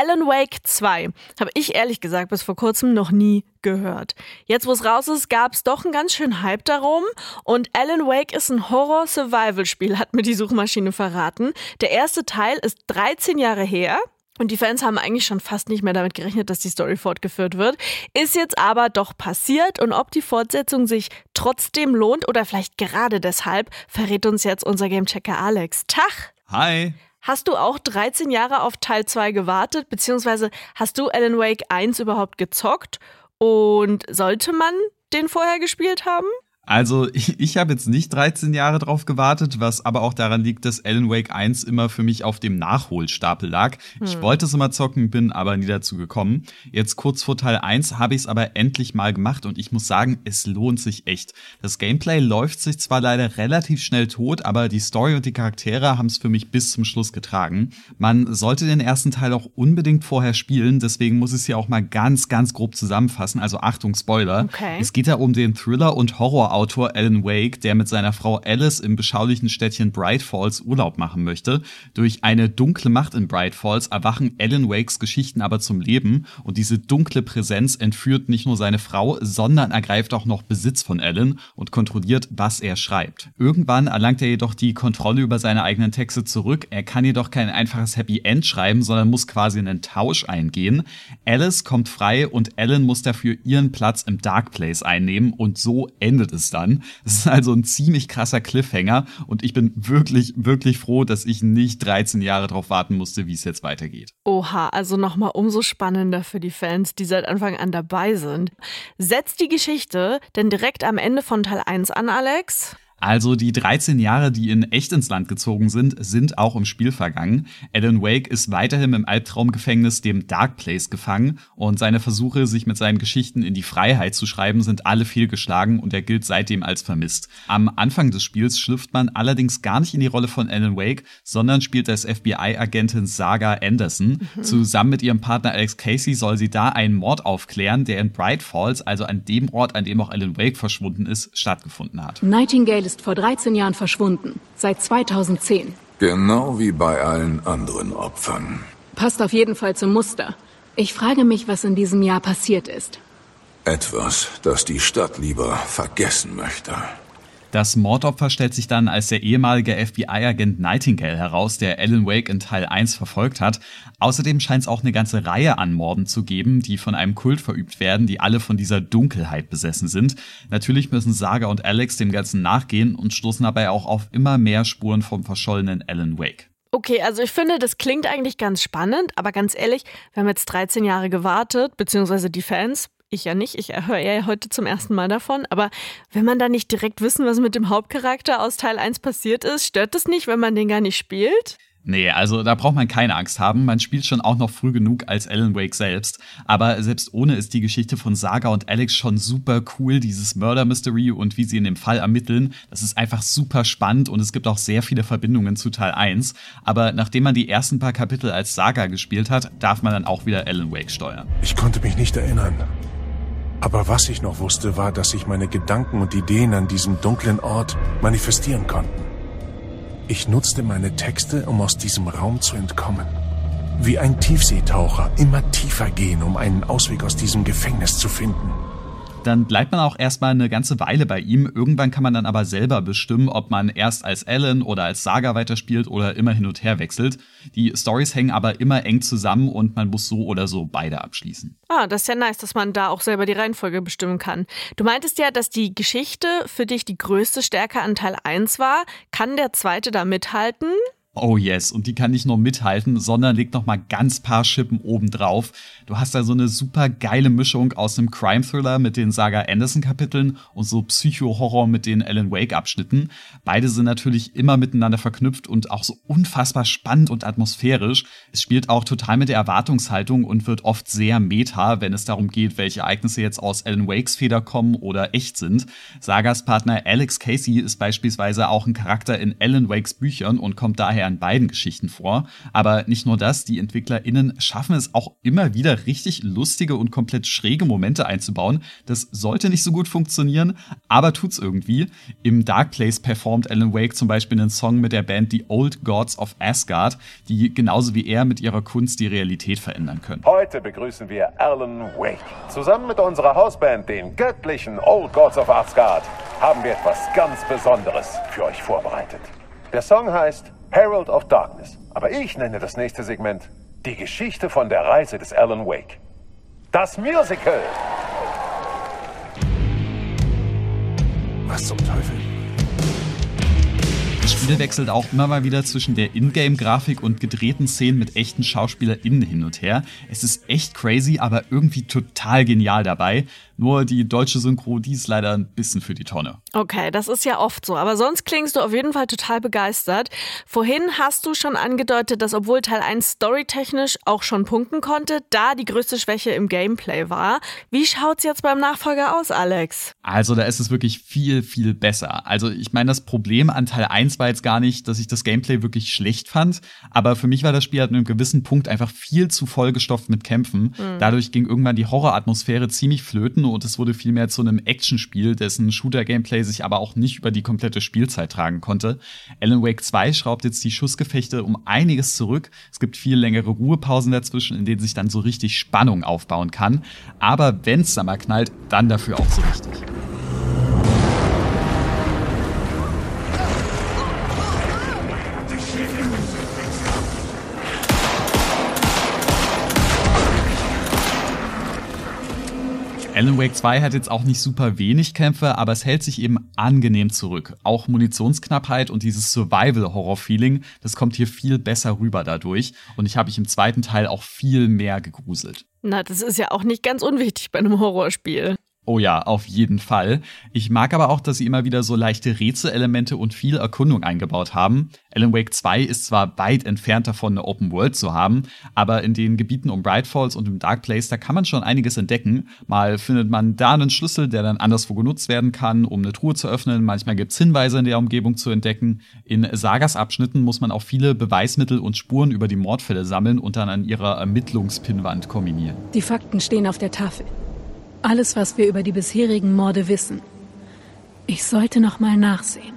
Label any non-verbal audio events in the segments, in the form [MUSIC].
Alan Wake 2 habe ich ehrlich gesagt bis vor kurzem noch nie gehört. Jetzt, wo es raus ist, gab es doch einen ganz schönen Hype darum. Und Alan Wake ist ein Horror-Survival-Spiel, hat mir die Suchmaschine verraten. Der erste Teil ist 13 Jahre her. Und die Fans haben eigentlich schon fast nicht mehr damit gerechnet, dass die Story fortgeführt wird. Ist jetzt aber doch passiert und ob die Fortsetzung sich trotzdem lohnt oder vielleicht gerade deshalb, verrät uns jetzt unser Gamechecker Alex. Tag! Hi! Hast du auch 13 Jahre auf Teil 2 gewartet, beziehungsweise hast du Alan Wake 1 überhaupt gezockt? Und sollte man den vorher gespielt haben? Also [LAUGHS] ich, ich habe jetzt nicht 13 Jahre drauf gewartet, was aber auch daran liegt, dass Alan Wake 1 immer für mich auf dem Nachholstapel lag. Hm. Ich wollte es immer zocken, bin aber nie dazu gekommen. Jetzt kurz vor Teil 1 habe ich es aber endlich mal gemacht und ich muss sagen, es lohnt sich echt. Das Gameplay läuft sich zwar leider relativ schnell tot, aber die Story und die Charaktere haben es für mich bis zum Schluss getragen. Man sollte den ersten Teil auch unbedingt vorher spielen, deswegen muss ich es hier auch mal ganz, ganz grob zusammenfassen. Also Achtung, Spoiler. Okay. Es geht da um den Thriller und Horror Autor Alan Wake, der mit seiner Frau Alice im beschaulichen Städtchen Bright Falls Urlaub machen möchte. Durch eine dunkle Macht in Bright Falls erwachen Alan Wakes Geschichten aber zum Leben und diese dunkle Präsenz entführt nicht nur seine Frau, sondern ergreift auch noch Besitz von Alan und kontrolliert, was er schreibt. Irgendwann erlangt er jedoch die Kontrolle über seine eigenen Texte zurück. Er kann jedoch kein einfaches Happy End schreiben, sondern muss quasi einen Tausch eingehen. Alice kommt frei und Alan muss dafür ihren Platz im Dark Place einnehmen und so endet es dann. Es ist also ein ziemlich krasser Cliffhanger und ich bin wirklich, wirklich froh, dass ich nicht 13 Jahre darauf warten musste, wie es jetzt weitergeht. Oha, also nochmal umso spannender für die Fans, die seit Anfang an dabei sind. Setzt die Geschichte denn direkt am Ende von Teil 1 an, Alex? Also die 13 Jahre, die in echt ins Land gezogen sind, sind auch im Spiel vergangen. Alan Wake ist weiterhin im Albtraumgefängnis, dem Dark Place, gefangen und seine Versuche, sich mit seinen Geschichten in die Freiheit zu schreiben, sind alle fehlgeschlagen und er gilt seitdem als vermisst. Am Anfang des Spiels schlüpft man allerdings gar nicht in die Rolle von Alan Wake, sondern spielt als FBI-Agentin Saga Anderson. Mhm. Zusammen mit ihrem Partner Alex Casey soll sie da einen Mord aufklären, der in Bright Falls, also an dem Ort, an dem auch Alan Wake verschwunden ist, stattgefunden hat. Nightingale ist vor 13 Jahren verschwunden. Seit 2010. Genau wie bei allen anderen Opfern. Passt auf jeden Fall zum Muster. Ich frage mich, was in diesem Jahr passiert ist. Etwas, das die Stadt lieber vergessen möchte. Das Mordopfer stellt sich dann als der ehemalige FBI-Agent Nightingale heraus, der Alan Wake in Teil 1 verfolgt hat. Außerdem scheint es auch eine ganze Reihe an Morden zu geben, die von einem Kult verübt werden, die alle von dieser Dunkelheit besessen sind. Natürlich müssen Saga und Alex dem Ganzen nachgehen und stoßen dabei auch auf immer mehr Spuren vom verschollenen Alan Wake. Okay, also ich finde, das klingt eigentlich ganz spannend, aber ganz ehrlich, wir haben jetzt 13 Jahre gewartet, beziehungsweise die Fans, ich ja nicht, ich höre ja heute zum ersten Mal davon, aber wenn man da nicht direkt wissen, was mit dem Hauptcharakter aus Teil 1 passiert ist, stört das nicht, wenn man den gar nicht spielt? Nee, also da braucht man keine Angst haben. Man spielt schon auch noch früh genug als Alan Wake selbst. Aber selbst ohne ist die Geschichte von Saga und Alex schon super cool. Dieses Murder Mystery und wie sie in dem Fall ermitteln, das ist einfach super spannend und es gibt auch sehr viele Verbindungen zu Teil 1. Aber nachdem man die ersten paar Kapitel als Saga gespielt hat, darf man dann auch wieder Alan Wake steuern. Ich konnte mich nicht erinnern. Aber was ich noch wusste, war, dass sich meine Gedanken und Ideen an diesem dunklen Ort manifestieren konnten. Ich nutzte meine Texte, um aus diesem Raum zu entkommen. Wie ein Tiefseetaucher immer tiefer gehen, um einen Ausweg aus diesem Gefängnis zu finden dann bleibt man auch erstmal eine ganze Weile bei ihm. Irgendwann kann man dann aber selber bestimmen, ob man erst als Alan oder als Saga weiterspielt oder immer hin und her wechselt. Die Stories hängen aber immer eng zusammen und man muss so oder so beide abschließen. Ah, das ist ja nice, dass man da auch selber die Reihenfolge bestimmen kann. Du meintest ja, dass die Geschichte für dich die größte Stärke an Teil 1 war. Kann der zweite da mithalten? Oh yes, und die kann nicht nur mithalten, sondern legt noch mal ganz paar Schippen obendrauf. Du hast da so eine super geile Mischung aus einem Crime-Thriller mit den Saga Anderson-Kapiteln und so Psycho-Horror mit den Alan Wake-Abschnitten. Beide sind natürlich immer miteinander verknüpft und auch so unfassbar spannend und atmosphärisch. Es spielt auch total mit der Erwartungshaltung und wird oft sehr meta, wenn es darum geht, welche Ereignisse jetzt aus Alan Wakes Feder kommen oder echt sind. Sagas Partner Alex Casey ist beispielsweise auch ein Charakter in Alan Wakes Büchern und kommt daher daher in beiden Geschichten vor. Aber nicht nur das, die EntwicklerInnen schaffen es auch immer wieder richtig lustige und komplett schräge Momente einzubauen. Das sollte nicht so gut funktionieren, aber tut's irgendwie. Im Dark Place performt Alan Wake zum Beispiel einen Song mit der Band The Old Gods of Asgard, die genauso wie er mit ihrer Kunst die Realität verändern können. Heute begrüßen wir Alan Wake. Zusammen mit unserer Hausband, den göttlichen Old Gods of Asgard, haben wir etwas ganz Besonderes für euch vorbereitet. Der Song heißt Herald of Darkness, aber ich nenne das nächste Segment die Geschichte von der Reise des Alan Wake. Das Musical! Was zum Teufel? Das Spiel wechselt auch immer mal wieder zwischen der Ingame-Grafik und gedrehten Szenen mit echten SchauspielerInnen hin und her. Es ist echt crazy, aber irgendwie total genial dabei. Nur die deutsche Synchro, die ist leider ein bisschen für die Tonne. Okay, das ist ja oft so. Aber sonst klingst du auf jeden Fall total begeistert. Vorhin hast du schon angedeutet, dass obwohl Teil 1 storytechnisch auch schon punkten konnte, da die größte Schwäche im Gameplay war. Wie schaut's jetzt beim Nachfolger aus, Alex? Also da ist es wirklich viel, viel besser. Also ich meine, das Problem an Teil 1 war jetzt gar nicht, dass ich das Gameplay wirklich schlecht fand, aber für mich war das Spiel an einem gewissen Punkt einfach viel zu vollgestopft mit Kämpfen. Mhm. Dadurch ging irgendwann die Horroratmosphäre ziemlich flöten und es wurde vielmehr zu einem Actionspiel, dessen Shooter-Gameplay sich aber auch nicht über die komplette Spielzeit tragen konnte. Alan Wake 2 schraubt jetzt die Schussgefechte um einiges zurück. Es gibt viel längere Ruhepausen dazwischen, in denen sich dann so richtig Spannung aufbauen kann. Aber wenn's da mal knallt, dann dafür auch so richtig. Alan Wake 2 hat jetzt auch nicht super wenig Kämpfe, aber es hält sich eben angenehm zurück. Auch Munitionsknappheit und dieses Survival-Horror-Feeling, das kommt hier viel besser rüber dadurch. Und ich habe mich im zweiten Teil auch viel mehr gegruselt. Na, das ist ja auch nicht ganz unwichtig bei einem Horrorspiel. Oh ja, auf jeden Fall. Ich mag aber auch, dass sie immer wieder so leichte Rätselelemente und viel Erkundung eingebaut haben. Alan Wake 2 ist zwar weit entfernt davon, eine Open World zu haben, aber in den Gebieten um Bright Falls und im Dark Place, da kann man schon einiges entdecken. Mal findet man da einen Schlüssel, der dann anderswo genutzt werden kann, um eine Truhe zu öffnen. Manchmal gibt's Hinweise in der Umgebung zu entdecken. In Sagas Abschnitten muss man auch viele Beweismittel und Spuren über die Mordfälle sammeln und dann an ihrer Ermittlungspinwand kombinieren. Die Fakten stehen auf der Tafel. Alles, was wir über die bisherigen Morde wissen. Ich sollte noch mal nachsehen.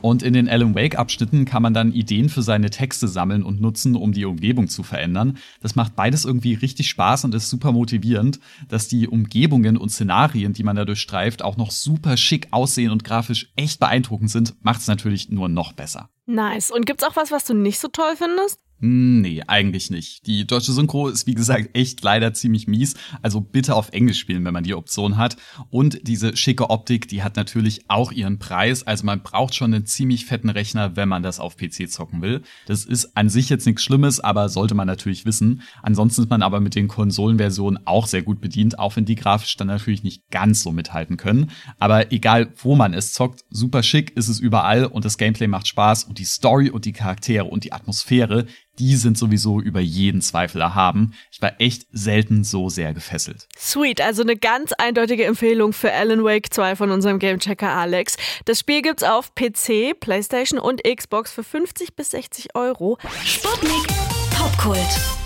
Und in den Alan Wake-Abschnitten kann man dann Ideen für seine Texte sammeln und nutzen, um die Umgebung zu verändern. Das macht beides irgendwie richtig Spaß und ist super motivierend. Dass die Umgebungen und Szenarien, die man dadurch streift, auch noch super schick aussehen und grafisch echt beeindruckend sind, macht es natürlich nur noch besser. Nice. Und gibt's auch was, was du nicht so toll findest? Hm, nee, eigentlich nicht. Die deutsche Synchro ist wie gesagt echt leider ziemlich mies, also bitte auf Englisch spielen, wenn man die Option hat. Und diese schicke Optik, die hat natürlich auch ihren Preis, also man braucht schon einen ziemlich fetten Rechner, wenn man das auf PC zocken will. Das ist an sich jetzt nichts Schlimmes, aber sollte man natürlich wissen. Ansonsten ist man aber mit den Konsolenversionen auch sehr gut bedient, auch wenn die grafisch dann natürlich nicht ganz so mithalten können. Aber egal, wo man es zockt, super schick ist es überall und das Gameplay macht Spaß und die Story und die Charaktere und die Atmosphäre, die sind sowieso über jeden Zweifel erhaben. Ich war echt selten so sehr gefesselt. Sweet, also eine ganz eindeutige Empfehlung für Alan Wake 2 von unserem Gamechecker Alex. Das Spiel gibt's auf PC, PlayStation und Xbox für 50 bis 60 Euro. Sputnik Popkult.